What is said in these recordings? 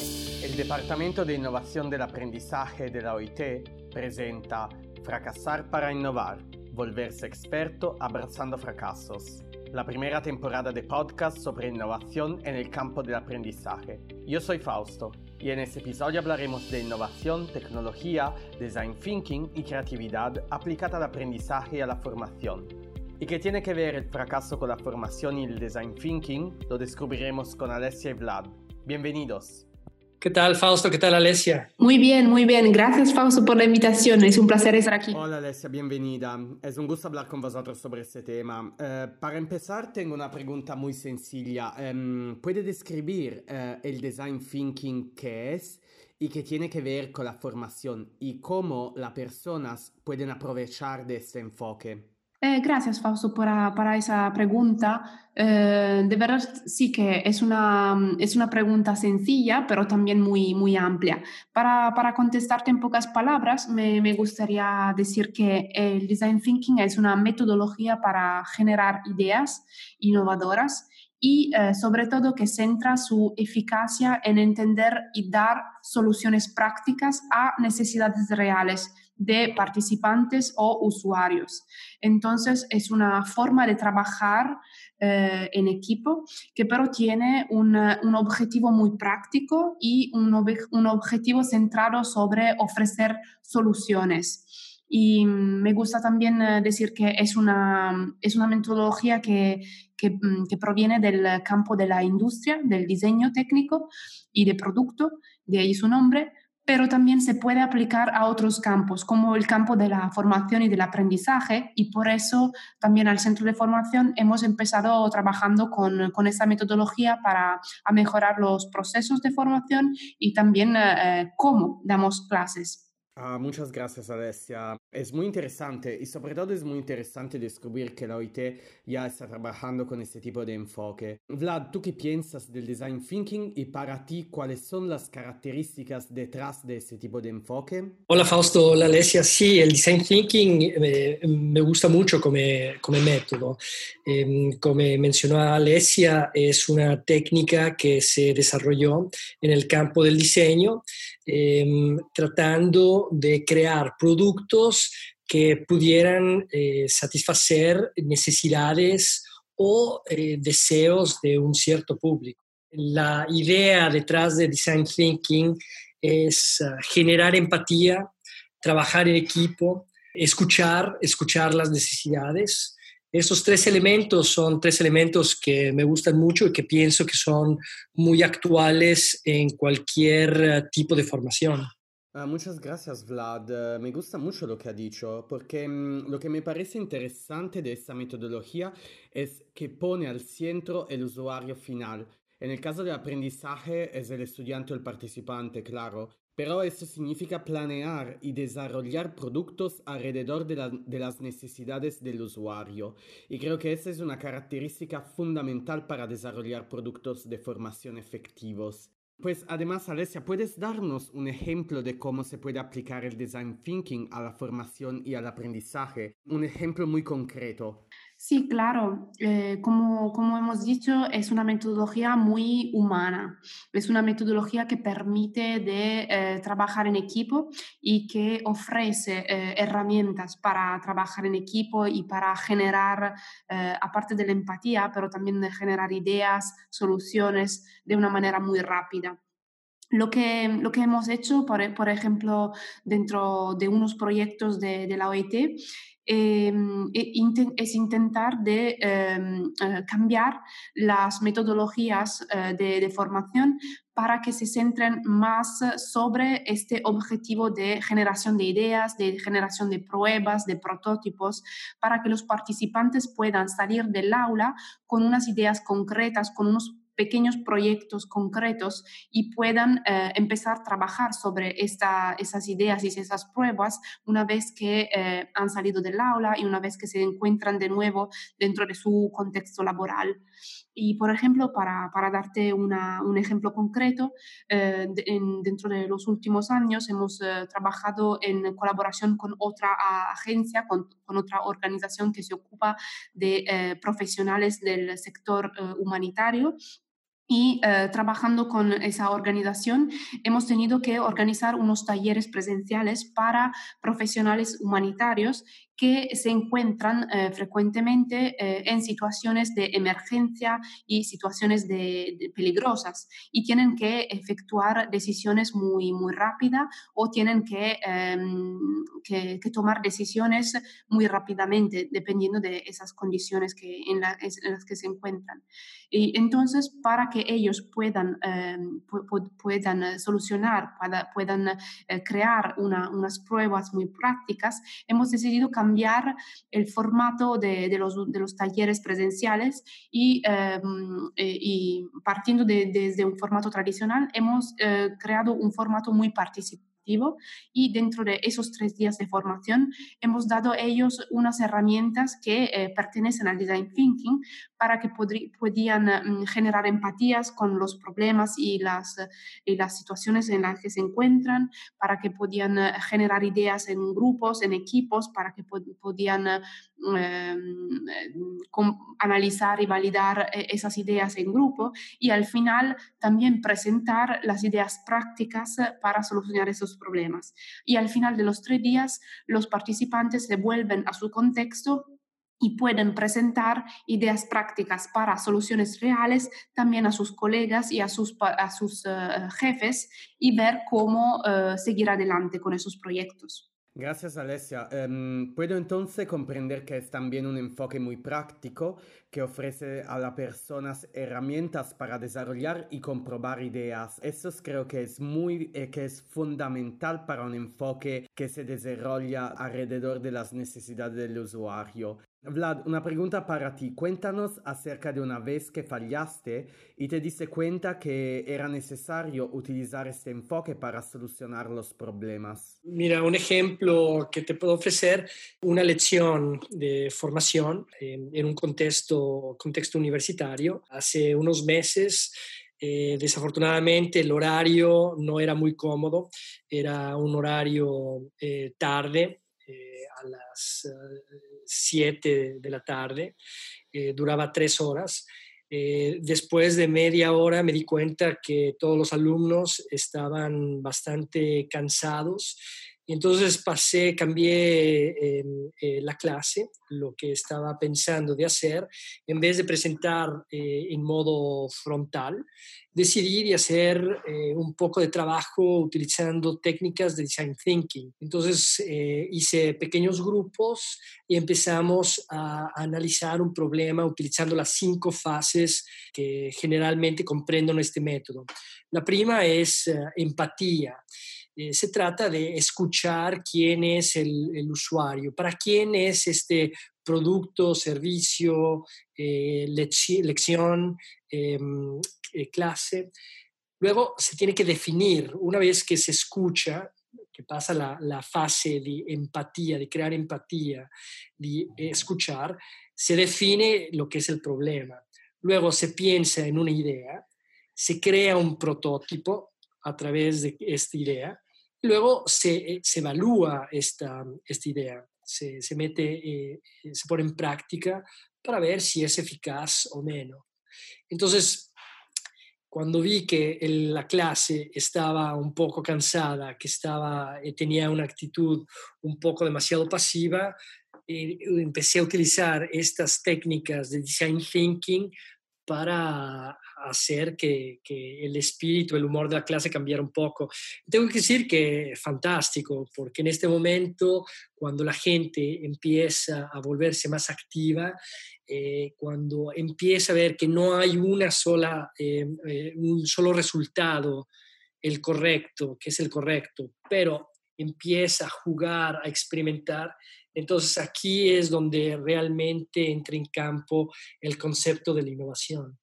El Departamento de Innovación del Aprendizaje de la OIT presenta Fracasar para Innovar, volverse experto abrazando fracasos. La primera temporada de podcast sobre innovación en el campo del aprendizaje. Yo soy Fausto y en este episodio hablaremos de innovación, tecnología, design thinking y creatividad aplicada al aprendizaje y a la formación. ¿Y qué tiene que ver el fracaso con la formación y el design thinking? Lo descubriremos con Alessia y Vlad. Bienvenidos. ¿Qué tal, Fausto? ¿Qué tal, Alessia? Muy bien, muy bien. Gracias, Fausto, por la invitación. Es un placer estar aquí. Hola, Alessia, bienvenida. Es un gusto hablar con vosotros sobre este tema. Eh, para empezar, tengo una pregunta muy sencilla. Um, ¿Puede describir uh, el design thinking qué es y qué tiene que ver con la formación y cómo las personas pueden aprovechar de este enfoque? Eh, gracias, Fausto, para, esa pregunta. Eh, de verdad, sí que es una, es una pregunta sencilla, pero también muy, muy amplia. Para, para contestarte en pocas palabras, me, me, gustaría decir que el Design Thinking es una metodología para generar ideas innovadoras y eh, sobre todo que centra su eficacia en entender y dar soluciones prácticas a necesidades reales de participantes o usuarios. Entonces, es una forma de trabajar eh, en equipo que pero tiene un, un objetivo muy práctico y un, un, objetivo centrado sobre ofrecer soluciones. Y me gusta también eh, decir que es una, es una metodología que, mm, que proviene del campo de la industria, del diseño técnico y de producto, de ahí su nombre, pero también se puede aplicar a otros campos, como el campo de la formación y del aprendizaje, y por eso también al centro de formación hemos empezado trabajando con, con esa metodología para mejorar los procesos de formación y también eh, cómo damos clases. Ah, muchas gracias, Alessia. Es muy interesante y sobre todo es muy interesante descubrir que la OIT ya está trabajando con este tipo de enfoque. Vlad, ¿tú qué piensas del design thinking y para ti cuáles son las características detrás de este tipo de enfoque? Hola Fausto, hola Alessia. Sí, el design thinking me, me gusta mucho como, como método. Eh, como mencionó Alessia, es una técnica que se desarrolló en el campo del diseño eh, tratando de crear productos que pudieran eh, satisfacer necesidades o eh, deseos de un cierto público. La idea detrás de Design Thinking es uh, generar empatía, trabajar en equipo, escuchar, escuchar las necesidades, esos tres elementos son tres elementos que me gustan mucho y que pienso que son muy actuales en cualquier eh, tipo de formación. Uh, muchas gracias, Vlad. Uh, me gusta mucho lo que ha dicho, porque um, lo que me parece interesante de esta metodología es que pone al centro el usuario final. En el caso del aprendizaje es el estudiante o el participante, claro, pero eso significa planear y desarrollar productos alrededor de, la, de, las necesidades del usuario. Y creo que esa es una característica fundamental para desarrollar productos de formación efectivos. Pues además, Alessia, ¿puedes darnos un ejemplo de cómo se puede aplicar el design thinking a la formación y al aprendizaje? Un ejemplo muy concreto. Sí, claro. Eh, como, como, hemos dicho, es una metodología muy humana. Es una metodología que permite de eh, trabajar en equipo y que ofrece eh, herramientas para trabajar en equipo y para generar, eh, aparte de la empatía, pero también de generar ideas, soluciones de una manera muy rápida. Lo que, lo que hemos hecho, por, por ejemplo, dentro de unos proyectos de, de la OIT, eh, es intentar de em, eh, cambiar las metodologías eh, de, de, formación para que se centren más sobre este objetivo de generación de ideas, de generación de pruebas, de prototipos, para que los participantes puedan salir del aula con unas ideas concretas, con unos pequeños proyectos concretos y puedan eh, empezar a trabajar sobre esta, esas ideas y esas pruebas una vez que eh, han salido del aula y una vez que se encuentran de nuevo dentro de su contexto laboral. Y, por ejemplo, para, para darte una, un ejemplo concreto, eh, de, en, dentro de los últimos años hemos eh, trabajado en colaboración con otra agencia, con, con, otra organización que se ocupa de eh, profesionales del sector humanitario y eh, trabajando con esa organización hemos tenido que organizar unos talleres presenciales para profesionales humanitarios que se encuentran eh, frecuentemente eh, en situaciones de emergencia y situaciones de, peligrosas y tienen que efectuar decisiones muy, muy rápidas o tienen que, em, que, tomar decisiones muy rápidamente dependiendo de esas condiciones que, en, en, las que se encuentran. Y entonces, para que ellos puedan, em, puedan solucionar, puedan crear unas pruebas muy prácticas, hemos decidido cambiar cambiar el formato de, los, talleres presenciales y, em, eh, y partiendo de, desde un formato tradicional hemos eh, creado un formato muy participativo y dentro de esos tres días de formación hemos dado a ellos unas herramientas que eh, pertenecen al design thinking para que podían mm, generar empatías con los problemas y las, situaciones en las que se encuentran, para que podían eh, generar ideas en grupos, en equipos, para que podían analizar y validar eh, esas ideas en grupo y al final también presentar las ideas prácticas para solucionar esos problemas. Y al final de los tres días, los participantes se vuelven a su contexto y pueden presentar ideas prácticas para soluciones reales también a sus colegas y a sus, a sus eh, jefes y ver cómo seguir adelante con esos proyectos. Gracias Alessia. Um, puedo entonces comprender que es también un enfoque muy práctico que ofrece a las personas herramientas para desarrollar y comprobar ideas. Eso creo que es muy eh, que es fundamental para un enfoque que se desarrolla alrededor de las necesidades del usuario. Vlad, una pregunta para ti. Cuéntanos acerca de una vez que fallaste y te diste cuenta que era necesario utilizar este enfoque para solucionar los problemas. Mira, un ejemplo que te puedo ofrecer, una lección de formación en, un contexto, contexto universitario. Hace unos meses eh, desafortunadamente el horario no era muy cómodo, era un horario eh, tarde, eh, a las 7 de la tarde, duraba tres horas. Después de media hora me di cuenta que todos los alumnos estaban bastante cansados entonces pasé, cambié em, eh, la clase, lo que estaba pensando de hacer, en vez de presentar en modo frontal, decidí hacer eh, un poco de trabajo utilizando técnicas de design thinking. Entonces eh, hice pequeños grupos y empezamos a, analizar un problema utilizando las cinco fases que generalmente comprenden este método. La prima es eh, se trata de escuchar quién es el, usuario, para quién es este producto, servicio, lección, em, eh, clase. Luego se tiene que definir, una vez que se escucha, que pasa la, fase de empatía, de crear empatía, de escuchar, se define lo que es el problema. Luego se piensa en una idea, se crea un prototipo a través de esta idea, luego se, eh, se evalúa esta, esta idea, se, se mete, eh, se pone en práctica para ver si es eficaz o menos. Entonces, cuando vi que la clase estaba un poco cansada, que estaba, eh, tenía una actitud un poco demasiado pasiva, eh, empecé a utilizar estas técnicas de design thinking para hacer que, el espíritu, el humor de la clase cambiara un poco. Tengo que decir que es fantástico, porque en este momento, cuando la gente empieza a volverse más activa, eh, cuando empieza a ver que no hay una sola, eh, eh, un solo resultado, el correcto, que es el correcto, pero empieza a jugar, a experimentar, entonces aquí es donde realmente entra en campo el concepto de la innovación.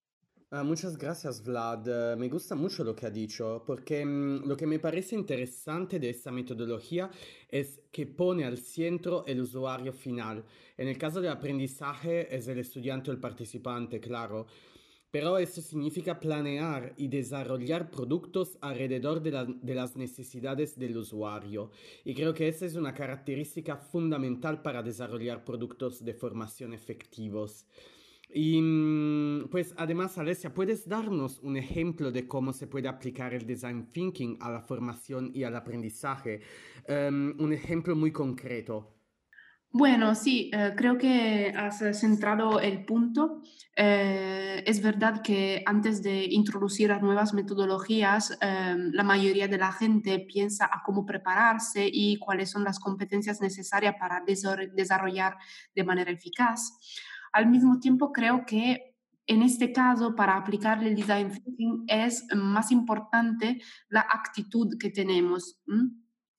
Ah, muchas gracias, Vlad. Me gusta mucho lo que ha dicho, porque mm, lo que me parece interesante de esta metodología es que pone al centro el usuario final. En el caso del aprendizaje es el estudiante o el participante, claro. Pero eso significa planear y desarrollar productos alrededor de, de, las necesidades del usuario. Y creo que esa es una característica fundamental para desarrollar productos de formación efectivos. Y mm, pues además, Alessia, ¿puedes darnos un ejemplo de cómo se puede aplicar el design thinking a la formación y al aprendizaje? Um, un ejemplo muy concreto. Bueno, sí, eh, creo que has centrado el punto. Eh, es verdad que antes de introducir las nuevas metodologías, eh, la mayoría de la gente piensa a cómo prepararse y cuáles son las competencias necesarias para desarrollar de manera eficaz. Al mismo tiempo, creo que en este caso, para aplicar el design thinking es más importante la actitud que tenemos.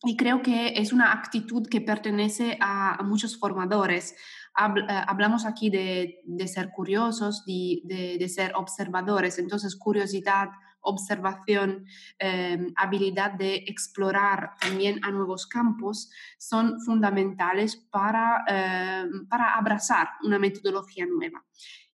Y creo que es una actitud que pertenece a, muchos formadores. Eh, hablamos aquí de, ser curiosos, de, ser observadores. Entonces, curiosidad, observación, em, habilidad de explorar también a nuevos campos son fundamentales para, em, para abrazar una metodología nueva.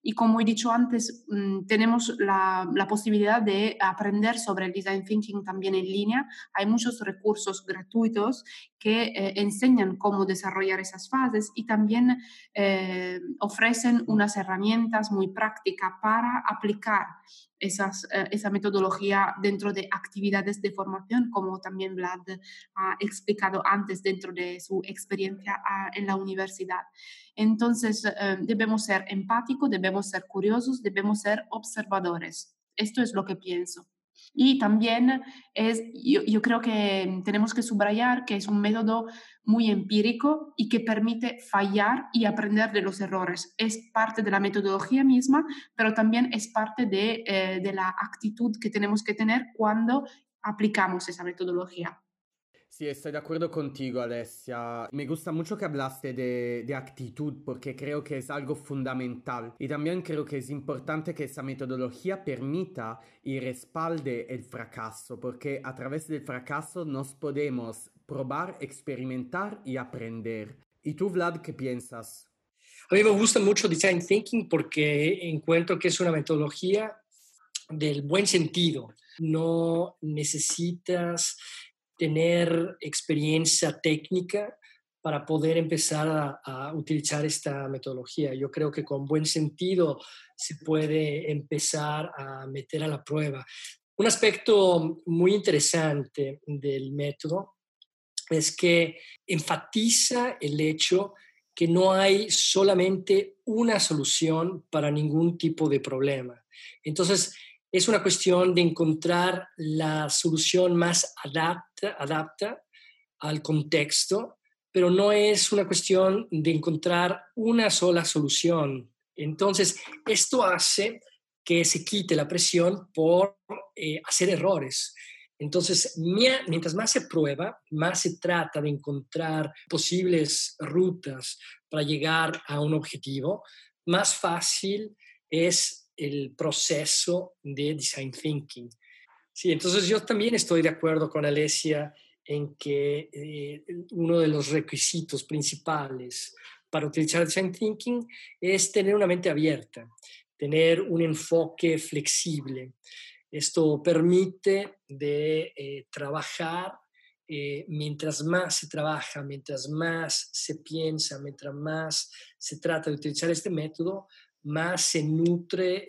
Y como he dicho antes, mm, tenemos la, posibilidad de aprender sobre el design thinking también en línea. Hay muchos recursos gratuitos que eh, enseñan cómo desarrollar esas fases y también eh, ofrecen unas herramientas muy prácticas para aplicar esas, eh, esa metodología dentro de actividades de formación, como también Vlad ha explicado antes dentro de su experiencia ah, en la universidad. Entonces, debemos ser empáticos, debemos ser curiosos, debemos ser observadores. Esto es lo que pienso. Y también es, yo, creo que tenemos que subrayar que es un método muy empírico y que permite fallar y aprender de los errores. Es parte de la metodología misma, pero también es parte de, eh, de la actitud que tenemos que tener cuando aplicamos esa metodología. Sí, estoy de acuerdo contigo, Alessia. Me gusta mucho que hablaste de, de, actitud porque creo que es algo fundamental. Y también creo que es importante que esa metodología permita y respalde el fracaso, porque a través del fracaso nos podemos probar, experimentar y aprender. ¿Y tú, Vlad, qué piensas? A mí me gusta mucho Design Thinking porque encuentro que es una metodología del buen sentido. No necesitas tener experiencia técnica para poder empezar a, utilizar esta metodología. Yo creo que con buen sentido se puede empezar a meter a la prueba. Un aspecto muy interesante del método es que enfatiza el hecho que no hay solamente una solución para ningún tipo de problema. Entonces, es una cuestión de encontrar la solución más adapta, adapta al contexto, pero no es una cuestión de encontrar una sola solución. Entonces, esto hace que se quite la presión por eh, hacer errores. Entonces, mientras más se prueba, más se trata de encontrar posibles rutas para llegar a un objetivo, más fácil es el proceso de design thinking. Sí, entonces yo también estoy de acuerdo con Alessia en que eh, uno de los requisitos principales para utilizar design thinking es tener una mente abierta, tener un enfoque flexible. Esto permite de eh, trabajar eh, mientras más se trabaja, mientras más se piensa, mientras más se trata de utilizar este método, más se nutre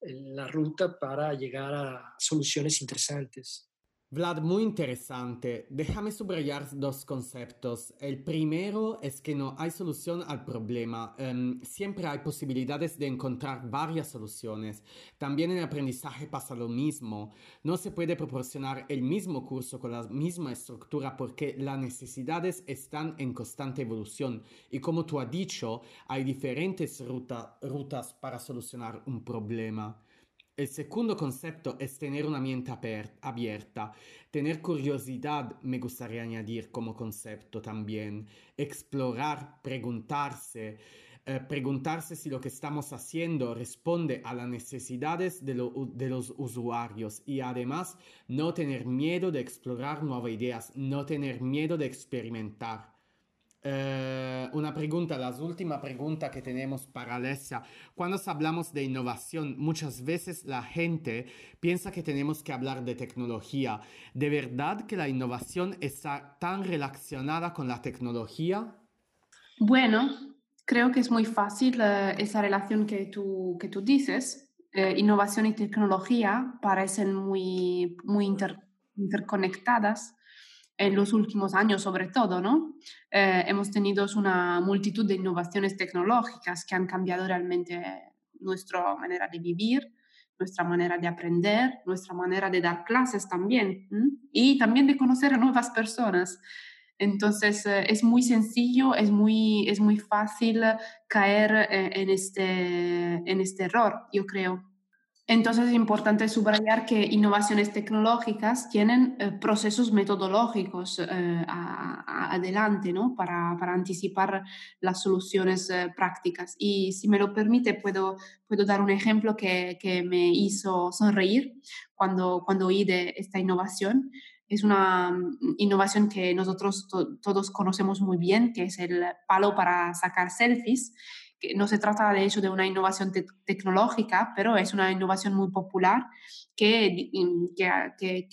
la ruta para llegar a soluciones interesantes. Vlad, muy interesante. Déjame subrayar dos conceptos. El primero es que no hay solución al problema. Em, siempre hay posibilidades de encontrar varias soluciones. También en el aprendizaje pasa lo mismo. No se puede proporcionar el mismo curso con la misma estructura porque las necesidades están en constante evolución. Y como tú has dicho, hay diferentes rutas para solucionar un problema. El segundo concepto es tener una mente abierta, tener curiosidad, me gustaría añadir como concepto también, explorar, preguntarse, eh, preguntarse si lo que estamos haciendo responde a las necesidades de, de los usuarios y además no tener miedo de explorar nuevas ideas, no tener miedo de experimentar. Eh, una pregunta, la última pregunta que tenemos para Alessia. Cuando hablamos de innovación, muchas veces la gente piensa que tenemos que hablar de tecnología. ¿De verdad que la innovación está tan relacionada con la tecnología? Bueno, Creo que es muy fácil esa relación que tú, que tú dices. innovación y tecnología parecen muy, muy interconectadas en los últimos años sobre todo, ¿no? Eh, hemos tenido una multitud de innovaciones tecnológicas que han cambiado realmente nuestra manera de vivir, nuestra manera de aprender, nuestra manera de dar clases también y también de conocer a nuevas personas. Entonces eh, es muy sencillo, es muy, es muy fácil caer eh, en, este, en este error, yo creo. Entonces es importante subrayar que innovaciones tecnológicas tienen eh, procesos metodológicos eh, adelante ¿no? para, anticipar las soluciones eh, prácticas. Y si me lo permite, puedo, puedo dar un ejemplo que, me hizo sonreír cuando, cuando oí de esta innovación. Es una mm, innovación que nosotros todos conocemos muy bien, que es el palo para sacar selfies que no se trata de hecho de una innovación tecnológica, pero es una innovación muy popular que, que,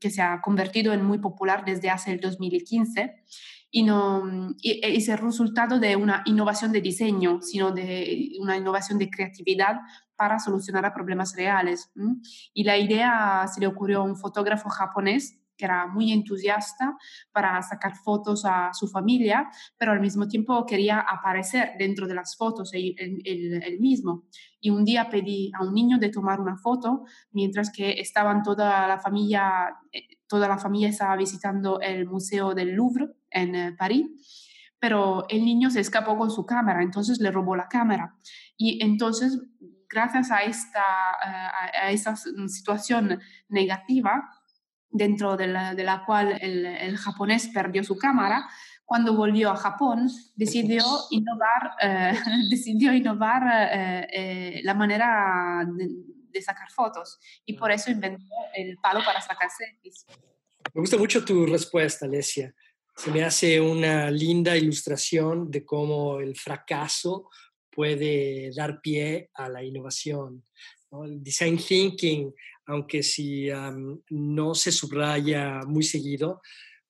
que, se ha convertido en muy popular desde hace el 2015 y no y, es el resultado de una innovación de diseño, sino de una innovación de creatividad para solucionar problemas reales. Y la idea se le ocurrió a un fotógrafo japonés que era muy entusiasta para sacar fotos a su familia, pero al mismo tiempo quería aparecer dentro de las fotos él, mismo. Y un día pedí a un niño de tomar una foto mientras que estaban toda la familia, eh, toda la familia estaba visitando el Museo del Louvre en eh, París pero el niño se escapó con su cámara, entonces le robó la cámara. Y entonces, gracias a esta, eh, a esa situación negativa, dentro de la, cual el, japonés perdió su cámara, cuando volvió a Japón decidió innovar, eh, decidió innovar eh, eh, la manera de, sacar fotos y por eso inventó el palo para sacar selfies. Me gusta mucho tu respuesta, Alesia. Se me hace una linda ilustración de cómo el fracaso puede dar pie a la innovación. El design thinking aunque si no se subraya muy seguido,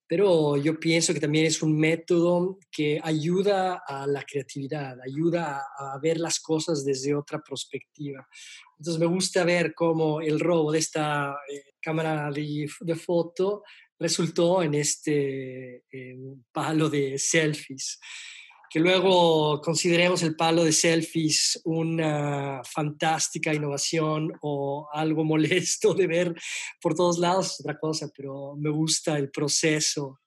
pero yo pienso que también es un método que ayuda a la creatividad, ayuda a, ver las cosas desde otra perspectiva. Entonces me gusta ver cómo el robo de esta eh, cámara de, foto resultó en este palo de selfies que luego consideremos el palo de selfies una fantástica innovación o algo molesto de ver por todos lados es otra cosa, pero me gusta el proceso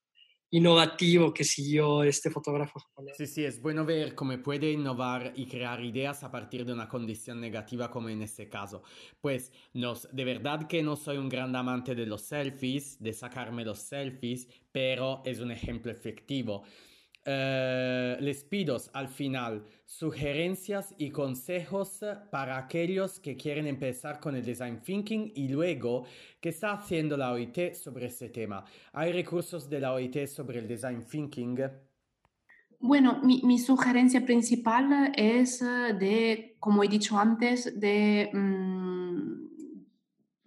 innovativo que siguió este fotógrafo. Sí, sí, es bueno ver cómo puede innovar y crear ideas a partir de una condición negativa como en este caso. Pues nos, de verdad que no soy un gran amante de los selfies, de sacarme los selfies, pero es un ejemplo efectivo. Eh, les pido al final sugerencias y consejos para aquellos que quieren empezar con el design thinking y luego qué está haciendo la OIT sobre este tema. ¿Hay recursos de la OIT sobre el design thinking? Bueno, mi, sugerencia principal es de, como he dicho antes, de... Mm,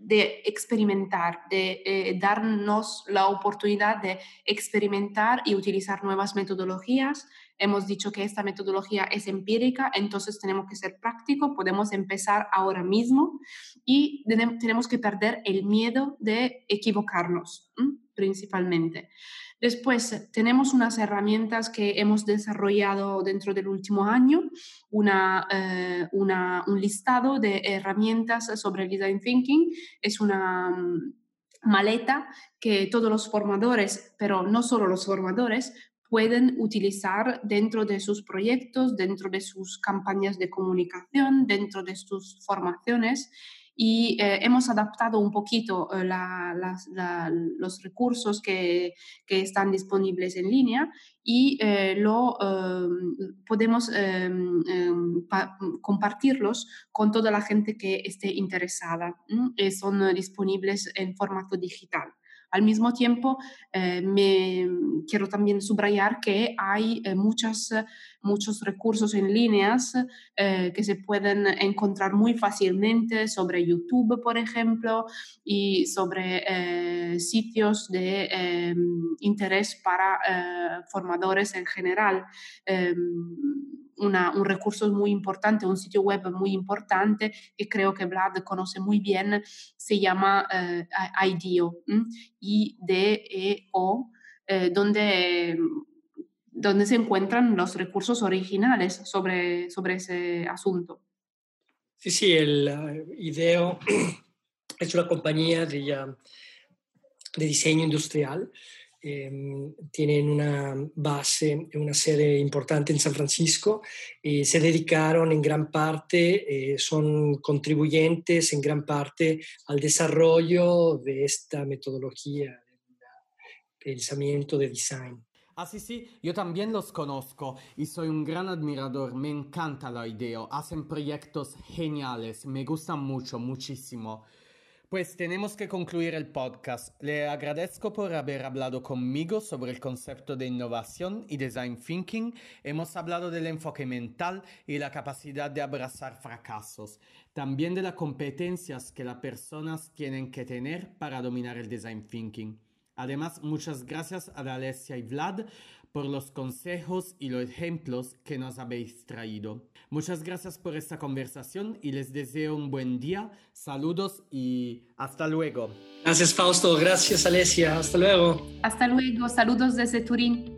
de experimentar, de eh, darnos la oportunidad de experimentar y utilizar nuevas metodologías. Hemos dicho que esta metodología es empírica, entonces tenemos que ser prácticos, podemos empezar ahora mismo y tenemos que perder el miedo de equivocarnos, principalmente. Después, tenemos unas herramientas que hemos desarrollado dentro del último año, eh, un listado de herramientas sobre design thinking. Es una mm, maleta que todos los formadores, pero no solo los formadores, pueden utilizar dentro de sus proyectos, dentro de sus campañas de comunicación, dentro de sus formaciones y eh, hemos adaptado un poquito eh, los recursos que, que, están disponibles en línea y eh, lo podemos em, em, compartirlos con toda la gente que esté interesada. son disponibles en formato digital. Al mismo tiempo, eh, quiero también subrayar que hay muchas, muchos recursos en líneas que se pueden encontrar muy fácilmente sobre YouTube, por ejemplo, y sobre sitios de interés para formadores en general. Em, un recurso muy importante, un sitio web muy importante que creo que Vlad conoce muy bien, se llama eh, IDEO, I-D-E-O, eh, donde, donde se encuentran los recursos originales sobre, sobre ese asunto. Sí, sí, el IDEO es una compañía de, de diseño industrial Em, tienen una base, una sede importante en San Francisco y se dedicaron en gran parte, eh, son contribuyentes en gran parte al desarrollo de esta metodología de pensamiento de design. Ah, sí, sí, yo también los conozco y soy un gran admirador, me encanta la idea, hacen proyectos geniales, me gustan mucho, muchísimo. Pues tenemos que concluir el podcast. Le agradezco por haber hablado conmigo sobre el concepto de innovación y design thinking. Hemos hablado del enfoque mental y la capacidad de abrazar fracasos. También de las competencias que las personas tienen que tener para dominar el design thinking. Además, muchas gracias a Alessia y Vlad por los consejos y los ejemplos que nos habéis traído. Muchas gracias por esta conversación y les deseo un buen día. Saludos y hasta luego. Gracias Fausto, gracias Alesia, hasta luego. Hasta luego, saludos desde Turín.